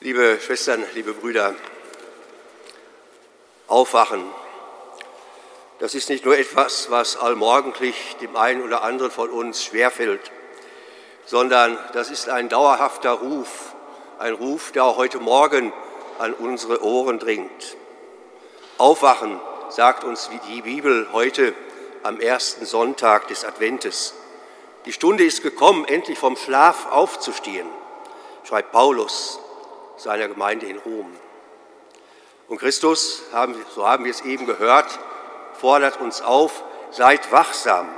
Liebe Schwestern, liebe Brüder, aufwachen, das ist nicht nur etwas, was allmorgendlich dem einen oder anderen von uns schwerfällt, sondern das ist ein dauerhafter Ruf, ein Ruf, der auch heute Morgen an unsere Ohren dringt. Aufwachen, sagt uns die Bibel heute am ersten Sonntag des Adventes. Die Stunde ist gekommen, endlich vom Schlaf aufzustehen, schreibt Paulus seiner Gemeinde in Rom. Und Christus, so haben wir es eben gehört, fordert uns auf, seid wachsam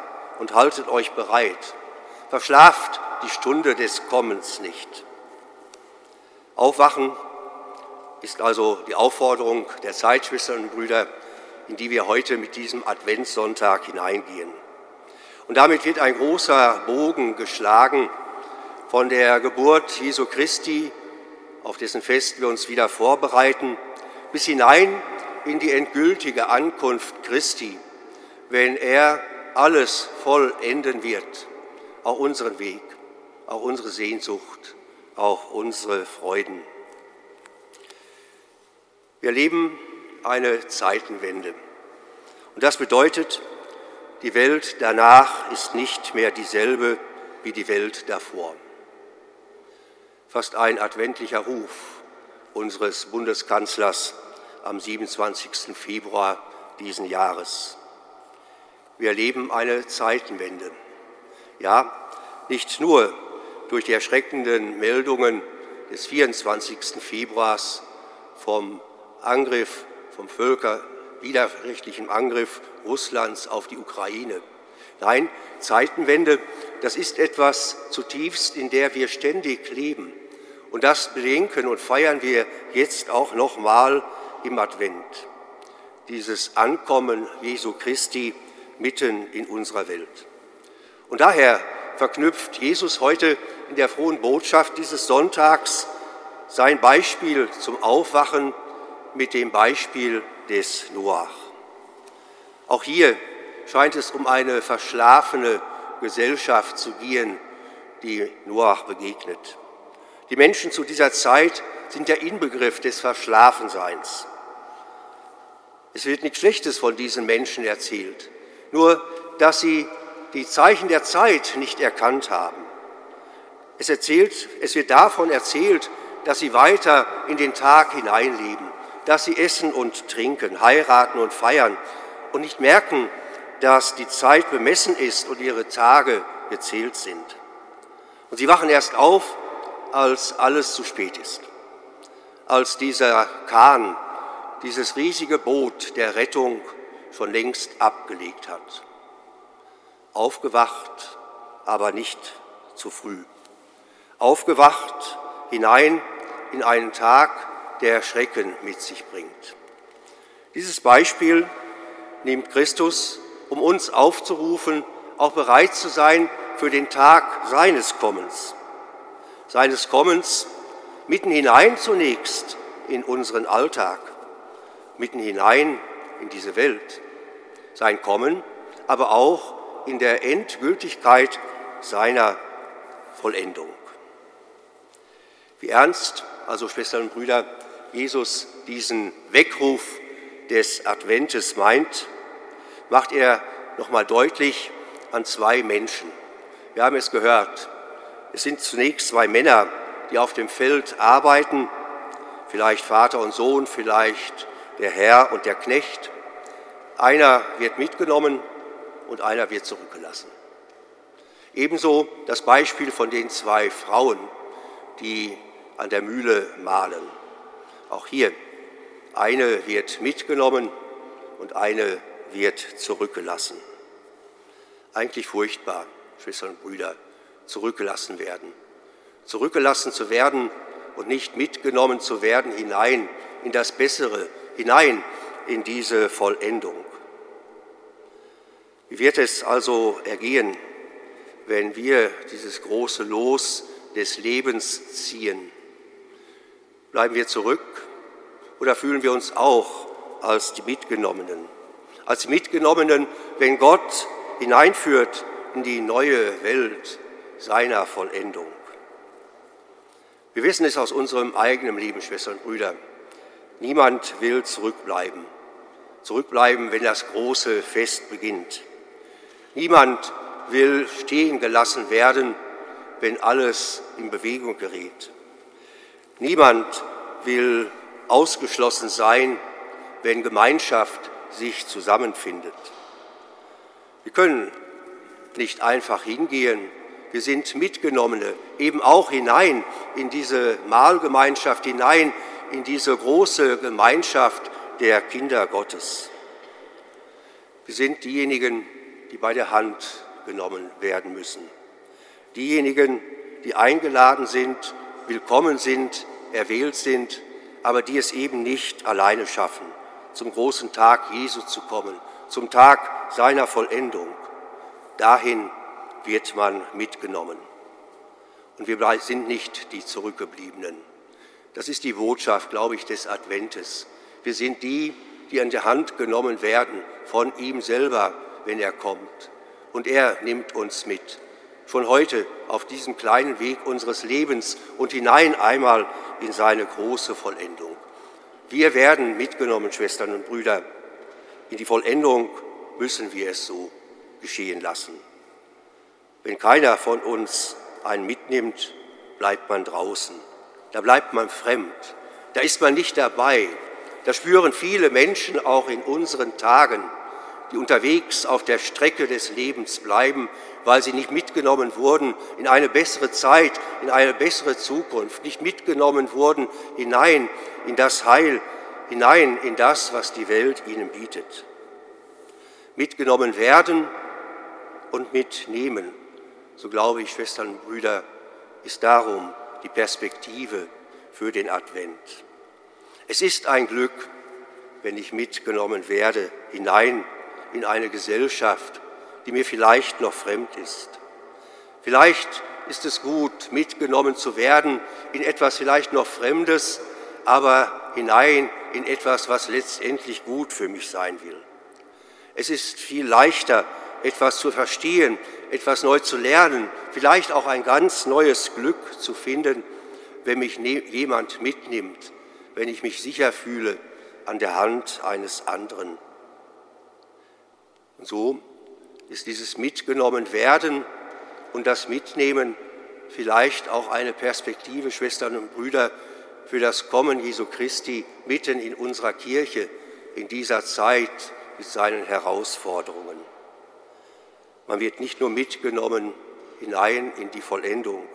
und haltet euch bereit. Verschlaft die Stunde des Kommens nicht. Aufwachen ist also die Aufforderung der Zeitschwestern und Brüder, in die wir heute mit diesem Adventssonntag hineingehen. Und damit wird ein großer Bogen geschlagen von der Geburt Jesu Christi auf dessen Fest wir uns wieder vorbereiten, bis hinein in die endgültige Ankunft Christi, wenn er alles vollenden wird, auch unseren Weg, auch unsere Sehnsucht, auch unsere Freuden. Wir leben eine Zeitenwende. Und das bedeutet, die Welt danach ist nicht mehr dieselbe wie die Welt davor fast ein adventlicher Ruf unseres Bundeskanzlers am 27. Februar diesen Jahres. Wir erleben eine Zeitenwende. Ja, nicht nur durch die erschreckenden Meldungen des 24. Februars vom Angriff, vom völkerwiderrechtlichen Angriff Russlands auf die Ukraine. Nein, Zeitenwende, das ist etwas zutiefst, in der wir ständig leben. Und das bedenken und feiern wir jetzt auch nochmal im Advent. Dieses Ankommen Jesu Christi mitten in unserer Welt. Und daher verknüpft Jesus heute in der frohen Botschaft dieses Sonntags sein Beispiel zum Aufwachen mit dem Beispiel des Noach. Auch hier scheint es um eine verschlafene Gesellschaft zu gehen, die Noach begegnet. Die Menschen zu dieser Zeit sind der Inbegriff des Verschlafenseins. Es wird nichts Schlechtes von diesen Menschen erzählt, nur dass sie die Zeichen der Zeit nicht erkannt haben. Es, erzählt, es wird davon erzählt, dass sie weiter in den Tag hineinleben, dass sie essen und trinken, heiraten und feiern und nicht merken, dass die Zeit bemessen ist und ihre Tage gezählt sind. Und sie wachen erst auf, als alles zu spät ist, als dieser Kahn, dieses riesige Boot der Rettung schon längst abgelegt hat. Aufgewacht, aber nicht zu früh. Aufgewacht hinein in einen Tag, der Schrecken mit sich bringt. Dieses Beispiel nimmt Christus, um uns aufzurufen, auch bereit zu sein für den Tag seines Kommens seines Kommens mitten hinein zunächst in unseren Alltag, mitten hinein in diese Welt. Sein Kommen, aber auch in der Endgültigkeit seiner Vollendung. Wie ernst, also Schwestern und Brüder, Jesus diesen Weckruf des Adventes meint, macht er nochmal deutlich an zwei Menschen. Wir haben es gehört, es sind zunächst zwei Männer, die auf dem Feld arbeiten, vielleicht Vater und Sohn, vielleicht der Herr und der Knecht. Einer wird mitgenommen und einer wird zurückgelassen. Ebenso das Beispiel von den zwei Frauen, die an der Mühle mahlen. Auch hier, eine wird mitgenommen und eine wird zurückgelassen. Eigentlich furchtbar, Schwestern und Brüder zurückgelassen werden. Zurückgelassen zu werden und nicht mitgenommen zu werden hinein in das Bessere, hinein in diese Vollendung. Wie wird es also ergehen, wenn wir dieses große Los des Lebens ziehen? Bleiben wir zurück oder fühlen wir uns auch als die Mitgenommenen? Als Mitgenommenen, wenn Gott hineinführt in die neue Welt, seiner Vollendung. Wir wissen es aus unserem eigenen Leben, Schwestern und Brüder. Niemand will zurückbleiben. Zurückbleiben, wenn das große Fest beginnt. Niemand will stehen gelassen werden, wenn alles in Bewegung gerät. Niemand will ausgeschlossen sein, wenn Gemeinschaft sich zusammenfindet. Wir können nicht einfach hingehen, wir sind Mitgenommene, eben auch hinein in diese Mahlgemeinschaft, hinein in diese große Gemeinschaft der Kinder Gottes. Wir sind diejenigen, die bei der Hand genommen werden müssen. Diejenigen, die eingeladen sind, willkommen sind, erwählt sind, aber die es eben nicht alleine schaffen, zum großen Tag Jesu zu kommen, zum Tag seiner Vollendung. Dahin wird man mitgenommen. Und wir sind nicht die Zurückgebliebenen. Das ist die Botschaft, glaube ich, des Adventes. Wir sind die, die an der Hand genommen werden von ihm selber, wenn er kommt. Und er nimmt uns mit. Von heute auf diesem kleinen Weg unseres Lebens und hinein einmal in seine große Vollendung. Wir werden mitgenommen, Schwestern und Brüder. In die Vollendung müssen wir es so geschehen lassen. Wenn keiner von uns einen mitnimmt, bleibt man draußen. Da bleibt man fremd. Da ist man nicht dabei. Da spüren viele Menschen auch in unseren Tagen, die unterwegs auf der Strecke des Lebens bleiben, weil sie nicht mitgenommen wurden in eine bessere Zeit, in eine bessere Zukunft, nicht mitgenommen wurden hinein in das Heil, hinein in das, was die Welt ihnen bietet. Mitgenommen werden und mitnehmen so glaube ich, Schwestern und Brüder, ist darum die Perspektive für den Advent. Es ist ein Glück, wenn ich mitgenommen werde hinein in eine Gesellschaft, die mir vielleicht noch fremd ist. Vielleicht ist es gut, mitgenommen zu werden in etwas vielleicht noch Fremdes, aber hinein in etwas, was letztendlich gut für mich sein will. Es ist viel leichter, etwas zu verstehen, etwas neu zu lernen, vielleicht auch ein ganz neues Glück zu finden, wenn mich jemand mitnimmt, wenn ich mich sicher fühle an der Hand eines anderen. Und so ist dieses Mitgenommen werden und das Mitnehmen vielleicht auch eine Perspektive, Schwestern und Brüder, für das Kommen Jesu Christi mitten in unserer Kirche in dieser Zeit mit seinen Herausforderungen. Man wird nicht nur mitgenommen hinein in die Vollendung,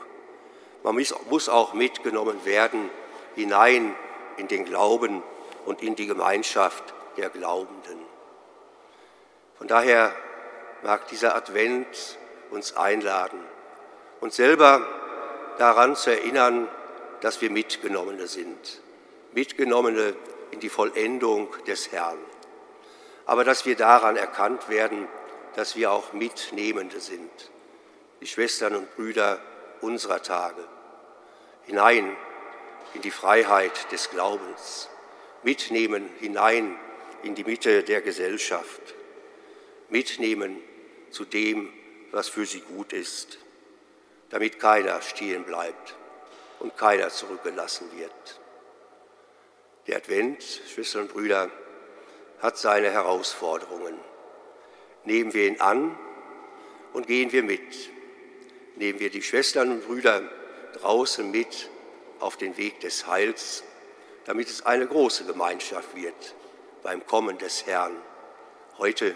man muss auch mitgenommen werden hinein in den Glauben und in die Gemeinschaft der Glaubenden. Von daher mag dieser Advent uns einladen, uns selber daran zu erinnern, dass wir Mitgenommene sind, Mitgenommene in die Vollendung des Herrn. Aber dass wir daran erkannt werden, dass wir auch Mitnehmende sind, die Schwestern und Brüder unserer Tage, hinein in die Freiheit des Glaubens, mitnehmen hinein in die Mitte der Gesellschaft, mitnehmen zu dem, was für sie gut ist, damit keiner stehen bleibt und keiner zurückgelassen wird. Der Advent, Schwestern und Brüder, hat seine Herausforderungen. Nehmen wir ihn an und gehen wir mit. Nehmen wir die Schwestern und Brüder draußen mit auf den Weg des Heils, damit es eine große Gemeinschaft wird beim Kommen des Herrn, heute